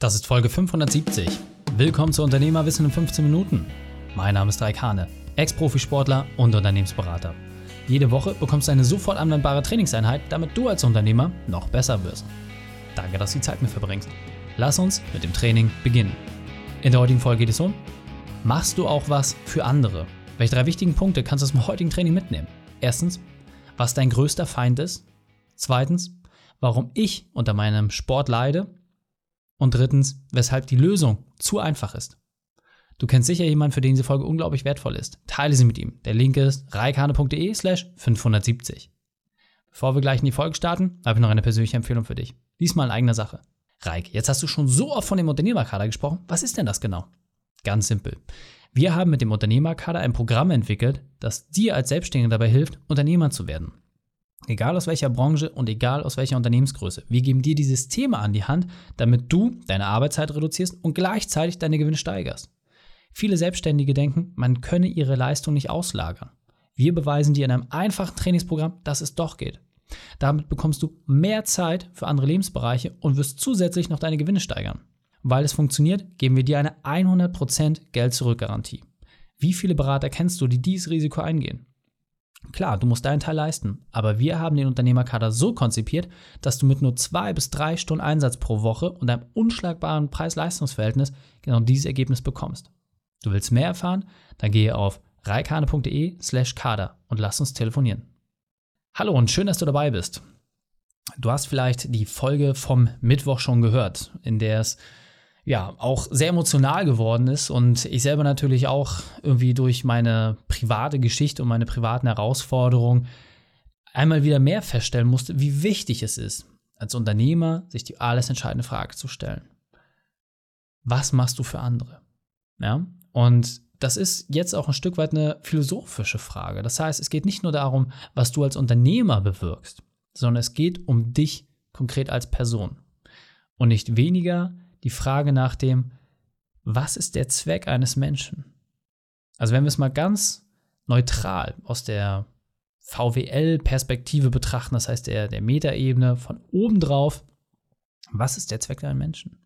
Das ist Folge 570. Willkommen zu Unternehmerwissen in 15 Minuten. Mein Name ist Raik Hane, Ex-Profisportler und Unternehmensberater. Jede Woche bekommst du eine sofort anwendbare Trainingseinheit, damit du als Unternehmer noch besser wirst. Danke, dass du die Zeit mit verbringst. Lass uns mit dem Training beginnen. In der heutigen Folge geht es um, machst du auch was für andere? Welche drei wichtigen Punkte kannst du aus dem heutigen Training mitnehmen? Erstens, was dein größter Feind ist. Zweitens, warum ich unter meinem Sport leide und drittens, weshalb die Lösung zu einfach ist. Du kennst sicher jemanden, für den diese Folge unglaublich wertvoll ist. Teile sie mit ihm. Der Link ist reikane.de slash 570. Bevor wir gleich in die Folge starten, habe ich noch eine persönliche Empfehlung für dich. Diesmal in eigener Sache. Reik, jetzt hast du schon so oft von dem Unternehmerkader gesprochen. Was ist denn das genau? Ganz simpel. Wir haben mit dem Unternehmerkader ein Programm entwickelt, das dir als Selbstständiger dabei hilft, Unternehmer zu werden. Egal aus welcher Branche und egal aus welcher Unternehmensgröße. Wir geben dir die Systeme an die Hand, damit du deine Arbeitszeit reduzierst und gleichzeitig deine Gewinne steigerst. Viele Selbstständige denken, man könne ihre Leistung nicht auslagern. Wir beweisen dir in einem einfachen Trainingsprogramm, dass es doch geht. Damit bekommst du mehr Zeit für andere Lebensbereiche und wirst zusätzlich noch deine Gewinne steigern. Weil es funktioniert, geben wir dir eine 100% Geld-Zurück-Garantie. Wie viele Berater kennst du, die dieses Risiko eingehen? Klar, du musst deinen Teil leisten, aber wir haben den Unternehmerkader so konzipiert, dass du mit nur zwei bis drei Stunden Einsatz pro Woche und einem unschlagbaren Preis-Leistungs-Verhältnis genau dieses Ergebnis bekommst. Du willst mehr erfahren? Dann gehe auf reikane.de slash kader und lass uns telefonieren. Hallo und schön, dass du dabei bist. Du hast vielleicht die Folge vom Mittwoch schon gehört, in der es ja, auch sehr emotional geworden ist und ich selber natürlich auch irgendwie durch meine private Geschichte und meine privaten Herausforderungen einmal wieder mehr feststellen musste, wie wichtig es ist, als Unternehmer sich die alles entscheidende Frage zu stellen. Was machst du für andere? Ja, und das ist jetzt auch ein Stück weit eine philosophische Frage. Das heißt, es geht nicht nur darum, was du als Unternehmer bewirkst, sondern es geht um dich konkret als Person. Und nicht weniger die Frage nach dem, was ist der Zweck eines Menschen? Also wenn wir es mal ganz neutral aus der VWL-Perspektive betrachten, das heißt der, der Metaebene von oben drauf, was ist der Zweck eines Menschen?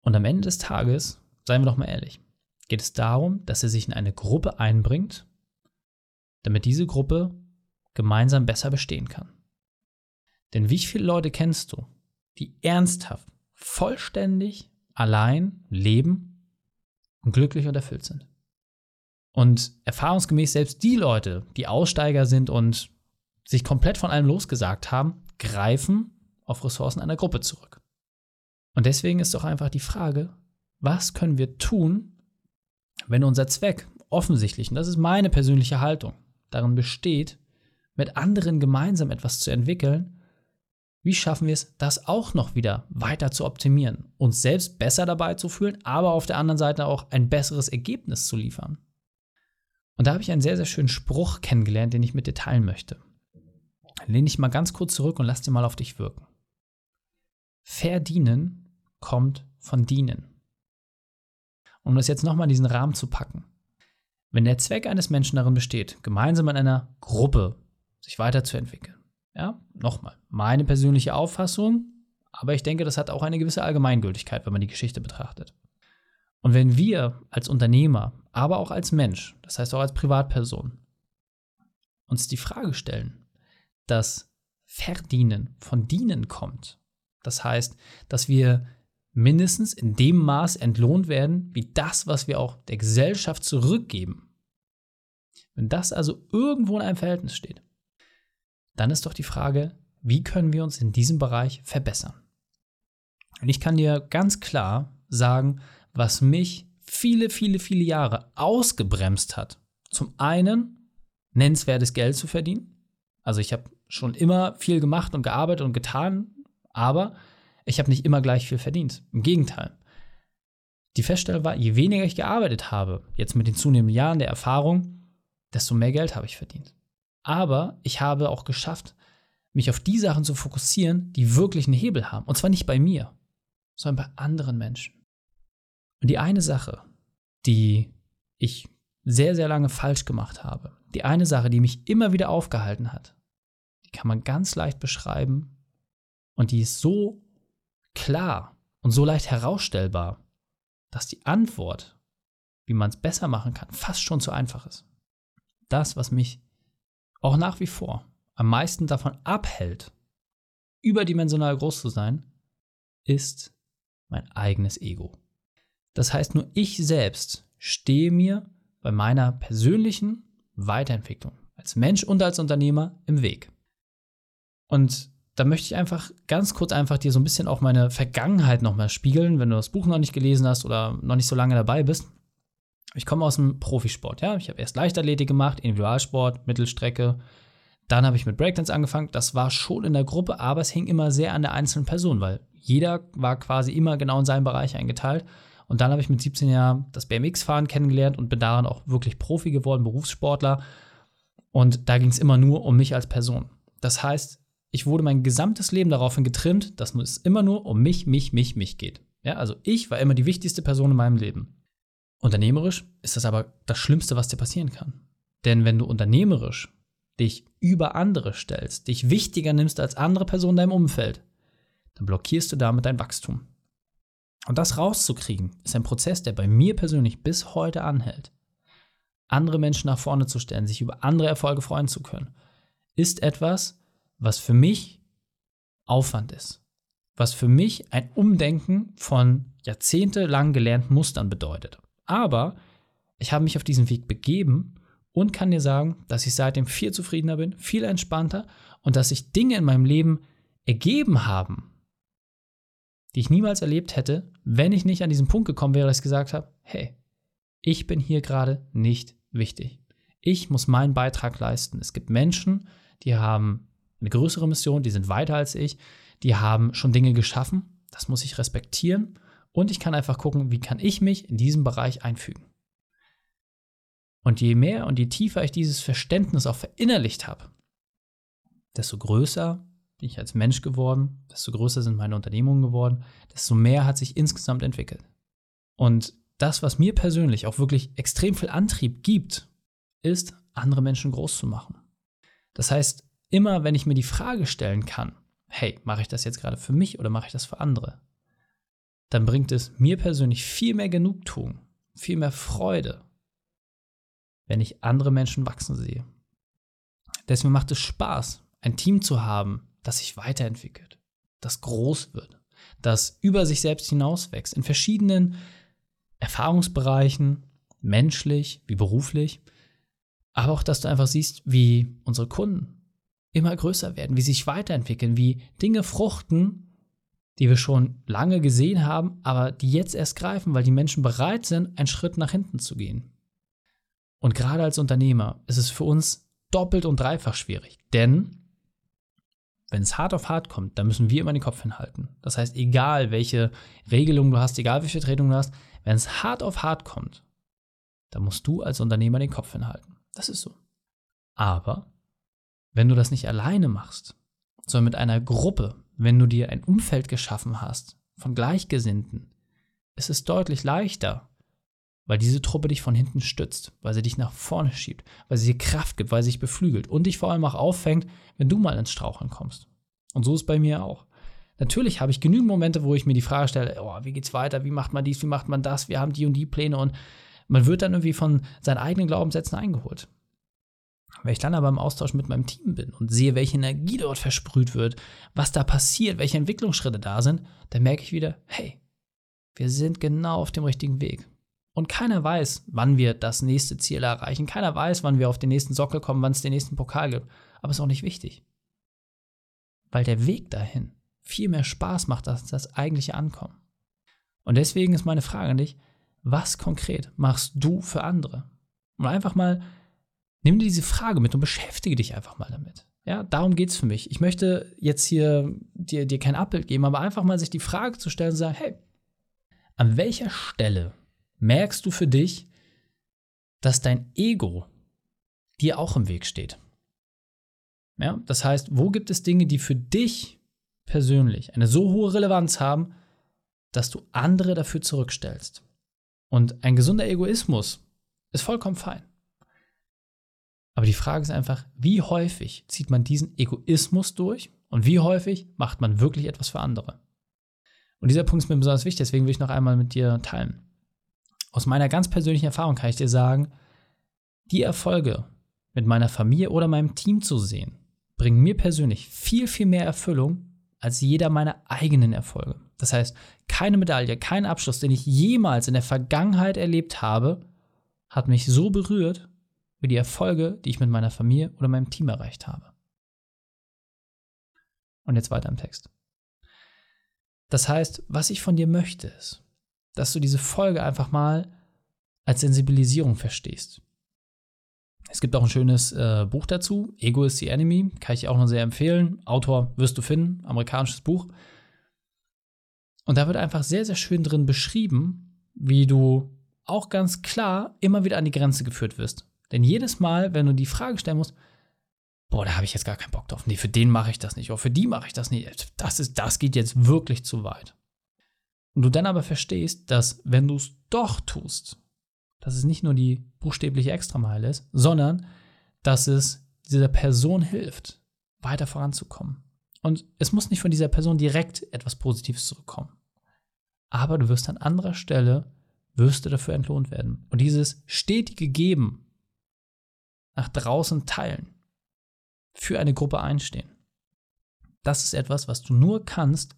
Und am Ende des Tages, seien wir doch mal ehrlich, geht es darum, dass er sich in eine Gruppe einbringt, damit diese Gruppe gemeinsam besser bestehen kann. Denn wie viele Leute kennst du, die ernsthaft vollständig allein leben und glücklich und erfüllt sind. Und erfahrungsgemäß selbst die Leute, die Aussteiger sind und sich komplett von allem losgesagt haben, greifen auf Ressourcen einer Gruppe zurück. Und deswegen ist doch einfach die Frage, was können wir tun, wenn unser Zweck offensichtlich, und das ist meine persönliche Haltung, darin besteht, mit anderen gemeinsam etwas zu entwickeln, wie schaffen wir es, das auch noch wieder weiter zu optimieren, uns selbst besser dabei zu fühlen, aber auf der anderen Seite auch ein besseres Ergebnis zu liefern? Und da habe ich einen sehr, sehr schönen Spruch kennengelernt, den ich mit dir teilen möchte. Lehne dich mal ganz kurz zurück und lass dir mal auf dich wirken. Verdienen kommt von dienen. Um das jetzt nochmal in diesen Rahmen zu packen. Wenn der Zweck eines Menschen darin besteht, gemeinsam in einer Gruppe sich weiterzuentwickeln, ja, nochmal, meine persönliche Auffassung, aber ich denke, das hat auch eine gewisse Allgemeingültigkeit, wenn man die Geschichte betrachtet. Und wenn wir als Unternehmer, aber auch als Mensch, das heißt auch als Privatperson, uns die Frage stellen, dass Verdienen von Dienen kommt, das heißt, dass wir mindestens in dem Maß entlohnt werden, wie das, was wir auch der Gesellschaft zurückgeben. Wenn das also irgendwo in einem Verhältnis steht, dann ist doch die Frage, wie können wir uns in diesem Bereich verbessern? Und ich kann dir ganz klar sagen, was mich viele, viele, viele Jahre ausgebremst hat. Zum einen, nennenswertes Geld zu verdienen. Also ich habe schon immer viel gemacht und gearbeitet und getan, aber ich habe nicht immer gleich viel verdient. Im Gegenteil. Die Feststellung war, je weniger ich gearbeitet habe, jetzt mit den zunehmenden Jahren der Erfahrung, desto mehr Geld habe ich verdient. Aber ich habe auch geschafft, mich auf die Sachen zu fokussieren, die wirklich einen Hebel haben. Und zwar nicht bei mir, sondern bei anderen Menschen. Und die eine Sache, die ich sehr, sehr lange falsch gemacht habe, die eine Sache, die mich immer wieder aufgehalten hat, die kann man ganz leicht beschreiben und die ist so klar, und so leicht herausstellbar, dass die Antwort, wie man es besser machen kann, fast schon zu einfach ist. Das, was mich auch nach wie vor am meisten davon abhält, überdimensional groß zu sein, ist mein eigenes Ego. Das heißt, nur ich selbst stehe mir bei meiner persönlichen Weiterentwicklung als Mensch und als Unternehmer im Weg. Und da möchte ich einfach ganz kurz einfach dir so ein bisschen auch meine Vergangenheit nochmal spiegeln, wenn du das Buch noch nicht gelesen hast oder noch nicht so lange dabei bist. Ich komme aus dem Profisport, ja. Ich habe erst Leichtathletik gemacht, Individualsport, Mittelstrecke. Dann habe ich mit Breakdance angefangen. Das war schon in der Gruppe, aber es hing immer sehr an der einzelnen Person, weil jeder war quasi immer genau in seinem Bereich eingeteilt. Und dann habe ich mit 17 Jahren das BMX-Fahren kennengelernt und bin daran auch wirklich Profi geworden, Berufssportler. Und da ging es immer nur um mich als Person. Das heißt, ich wurde mein gesamtes Leben daraufhin getrimmt, dass es immer nur um mich, mich, mich, mich geht. Ja, also ich war immer die wichtigste Person in meinem Leben. Unternehmerisch ist das aber das Schlimmste, was dir passieren kann. Denn wenn du unternehmerisch dich über andere stellst, dich wichtiger nimmst als andere Personen in deinem Umfeld, dann blockierst du damit dein Wachstum. Und das rauszukriegen, ist ein Prozess, der bei mir persönlich bis heute anhält. Andere Menschen nach vorne zu stellen, sich über andere Erfolge freuen zu können, ist etwas, was für mich Aufwand ist. Was für mich ein Umdenken von jahrzehntelang gelernten Mustern bedeutet. Aber ich habe mich auf diesen Weg begeben und kann dir sagen, dass ich seitdem viel zufriedener bin, viel entspannter und dass sich Dinge in meinem Leben ergeben haben, die ich niemals erlebt hätte, wenn ich nicht an diesen Punkt gekommen wäre, dass ich gesagt habe, hey, ich bin hier gerade nicht wichtig. Ich muss meinen Beitrag leisten. Es gibt Menschen, die haben eine größere Mission, die sind weiter als ich, die haben schon Dinge geschaffen, das muss ich respektieren und ich kann einfach gucken, wie kann ich mich in diesem Bereich einfügen. Und je mehr und je tiefer ich dieses Verständnis auch verinnerlicht habe, desto größer bin ich als Mensch geworden, desto größer sind meine Unternehmungen geworden, desto mehr hat sich insgesamt entwickelt. Und das, was mir persönlich auch wirklich extrem viel Antrieb gibt, ist, andere Menschen groß zu machen. Das heißt, immer wenn ich mir die Frage stellen kann, hey, mache ich das jetzt gerade für mich oder mache ich das für andere? Dann bringt es mir persönlich viel mehr Genugtuung, viel mehr Freude, wenn ich andere Menschen wachsen sehe. Deswegen macht es Spaß, ein Team zu haben, das sich weiterentwickelt, das groß wird, das über sich selbst hinauswächst, in verschiedenen Erfahrungsbereichen, menschlich wie beruflich, aber auch, dass du einfach siehst, wie unsere Kunden immer größer werden, wie sie sich weiterentwickeln, wie Dinge fruchten, die wir schon lange gesehen haben, aber die jetzt erst greifen, weil die Menschen bereit sind, einen Schritt nach hinten zu gehen. Und gerade als Unternehmer ist es für uns doppelt und dreifach schwierig, denn wenn es hart auf hart kommt, dann müssen wir immer den Kopf hinhalten. Das heißt, egal welche Regelung du hast, egal welche Vertretung du hast, wenn es hart auf hart kommt, dann musst du als Unternehmer den Kopf hinhalten. Das ist so. Aber wenn du das nicht alleine machst, sondern mit einer Gruppe, wenn du dir ein Umfeld geschaffen hast von Gleichgesinnten, ist es deutlich leichter, weil diese Truppe dich von hinten stützt, weil sie dich nach vorne schiebt, weil sie dir Kraft gibt, weil sie dich beflügelt und dich vor allem auch auffängt, wenn du mal ins Straucheln kommst. Und so ist es bei mir auch. Natürlich habe ich genügend Momente, wo ich mir die Frage stelle, oh, wie geht's weiter, wie macht man dies, wie macht man das, wir haben die und die Pläne und man wird dann irgendwie von seinen eigenen Glaubenssätzen eingeholt. Wenn ich dann aber im Austausch mit meinem Team bin und sehe, welche Energie dort versprüht wird, was da passiert, welche Entwicklungsschritte da sind, dann merke ich wieder, hey, wir sind genau auf dem richtigen Weg. Und keiner weiß, wann wir das nächste Ziel erreichen. Keiner weiß, wann wir auf den nächsten Sockel kommen, wann es den nächsten Pokal gibt. Aber ist auch nicht wichtig. Weil der Weg dahin viel mehr Spaß macht als das eigentliche Ankommen. Und deswegen ist meine Frage an dich, was konkret machst du für andere? Und einfach mal, nimm dir diese Frage mit und beschäftige dich einfach mal damit. Ja, darum geht es für mich. Ich möchte jetzt hier dir, dir kein Abbild geben, aber einfach mal sich die Frage zu stellen und sagen, hey, an welcher Stelle merkst du für dich, dass dein Ego dir auch im Weg steht. Ja, das heißt, wo gibt es Dinge, die für dich persönlich eine so hohe Relevanz haben, dass du andere dafür zurückstellst? Und ein gesunder Egoismus ist vollkommen fein. Aber die Frage ist einfach, wie häufig zieht man diesen Egoismus durch und wie häufig macht man wirklich etwas für andere? Und dieser Punkt ist mir besonders wichtig, deswegen will ich noch einmal mit dir teilen. Aus meiner ganz persönlichen Erfahrung kann ich dir sagen, die Erfolge mit meiner Familie oder meinem Team zu sehen, bringen mir persönlich viel, viel mehr Erfüllung als jeder meiner eigenen Erfolge. Das heißt, keine Medaille, kein Abschluss, den ich jemals in der Vergangenheit erlebt habe, hat mich so berührt wie die Erfolge, die ich mit meiner Familie oder meinem Team erreicht habe. Und jetzt weiter im Text. Das heißt, was ich von dir möchte, ist, dass du diese Folge einfach mal als Sensibilisierung verstehst. Es gibt auch ein schönes äh, Buch dazu, Ego is the Enemy, kann ich auch noch sehr empfehlen. Autor wirst du finden, amerikanisches Buch. Und da wird einfach sehr, sehr schön drin beschrieben, wie du auch ganz klar immer wieder an die Grenze geführt wirst. Denn jedes Mal, wenn du die Frage stellen musst, boah, da habe ich jetzt gar keinen Bock drauf. Nee, für den mache ich das nicht. Oder für die mache ich das nicht. Das, ist, das geht jetzt wirklich zu weit. Und du dann aber verstehst, dass wenn du es doch tust, dass es nicht nur die buchstäbliche Extrameile ist, sondern dass es dieser Person hilft, weiter voranzukommen. Und es muss nicht von dieser Person direkt etwas Positives zurückkommen. Aber du wirst an anderer Stelle, wirst du dafür entlohnt werden. Und dieses stetige Geben nach draußen teilen, für eine Gruppe einstehen. Das ist etwas, was du nur kannst,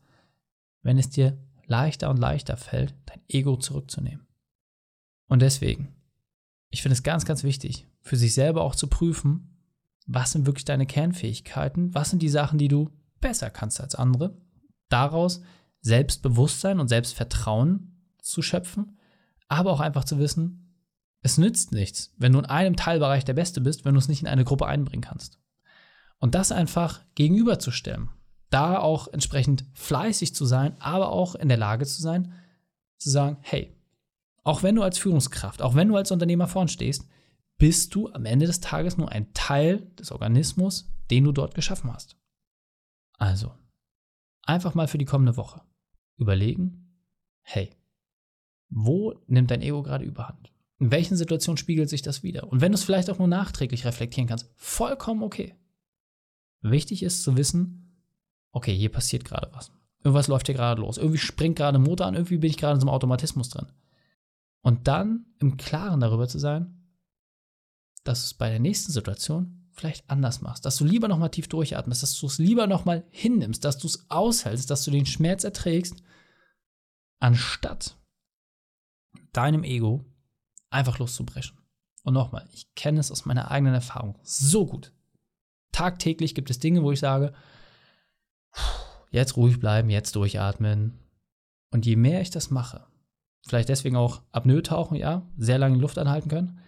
wenn es dir leichter und leichter fällt, dein Ego zurückzunehmen. Und deswegen, ich finde es ganz, ganz wichtig, für sich selber auch zu prüfen, was sind wirklich deine Kernfähigkeiten, was sind die Sachen, die du besser kannst als andere, daraus Selbstbewusstsein und Selbstvertrauen zu schöpfen, aber auch einfach zu wissen, es nützt nichts, wenn du in einem Teilbereich der Beste bist, wenn du es nicht in eine Gruppe einbringen kannst. Und das einfach gegenüberzustellen. Da auch entsprechend fleißig zu sein, aber auch in der Lage zu sein, zu sagen, hey, auch wenn du als Führungskraft, auch wenn du als Unternehmer vorn stehst, bist du am Ende des Tages nur ein Teil des Organismus, den du dort geschaffen hast. Also, einfach mal für die kommende Woche überlegen, hey, wo nimmt dein Ego gerade überhand? In welchen Situationen spiegelt sich das wieder? Und wenn du es vielleicht auch nur nachträglich reflektieren kannst, vollkommen okay. Wichtig ist zu wissen, okay, hier passiert gerade was. Irgendwas läuft hier gerade los. Irgendwie springt gerade ein Motor an, irgendwie bin ich gerade in so einem Automatismus drin. Und dann im Klaren darüber zu sein, dass du es bei der nächsten Situation vielleicht anders machst, dass du lieber nochmal tief durchatmest, dass du es lieber nochmal hinnimmst, dass du es aushältst, dass du den Schmerz erträgst, anstatt deinem Ego einfach loszubrechen. Und nochmal, ich kenne es aus meiner eigenen Erfahrung so gut tagtäglich gibt es Dinge, wo ich sage, jetzt ruhig bleiben, jetzt durchatmen. Und je mehr ich das mache, vielleicht deswegen auch Apnoe tauchen, ja, sehr lange Luft anhalten können,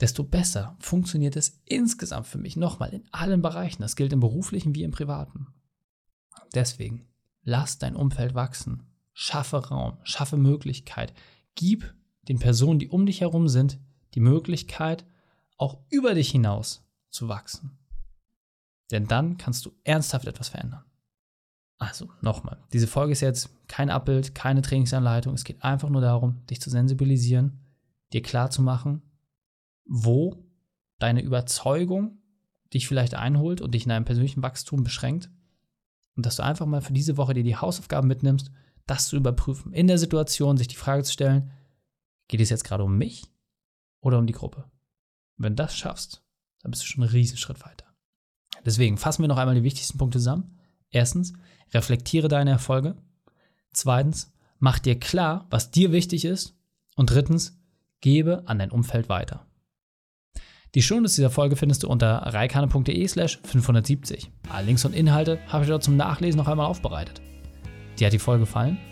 desto besser funktioniert es insgesamt für mich. Nochmal, in allen Bereichen. Das gilt im beruflichen wie im privaten. Deswegen, lass dein Umfeld wachsen. Schaffe Raum, schaffe Möglichkeit. Gib den Personen, die um dich herum sind, die Möglichkeit, auch über dich hinaus zu wachsen. Denn dann kannst du ernsthaft etwas verändern. Also nochmal, diese Folge ist jetzt kein Abbild, keine Trainingsanleitung. Es geht einfach nur darum, dich zu sensibilisieren, dir klar zu machen, wo deine Überzeugung dich vielleicht einholt und dich in deinem persönlichen Wachstum beschränkt. Und dass du einfach mal für diese Woche dir die Hausaufgaben mitnimmst, das zu überprüfen. In der Situation sich die Frage zu stellen, geht es jetzt gerade um mich oder um die Gruppe? Wenn du das schaffst, dann bist du schon einen Riesenschritt weiter. Deswegen fassen wir noch einmal die wichtigsten Punkte zusammen. Erstens, reflektiere deine Erfolge. Zweitens, mach dir klar, was dir wichtig ist. Und drittens, gebe an dein Umfeld weiter. Die Shownotes dieser Folge findest du unter reikane.de slash 570. Alle Links und Inhalte habe ich dort zum Nachlesen noch einmal aufbereitet. Dir hat die Folge gefallen?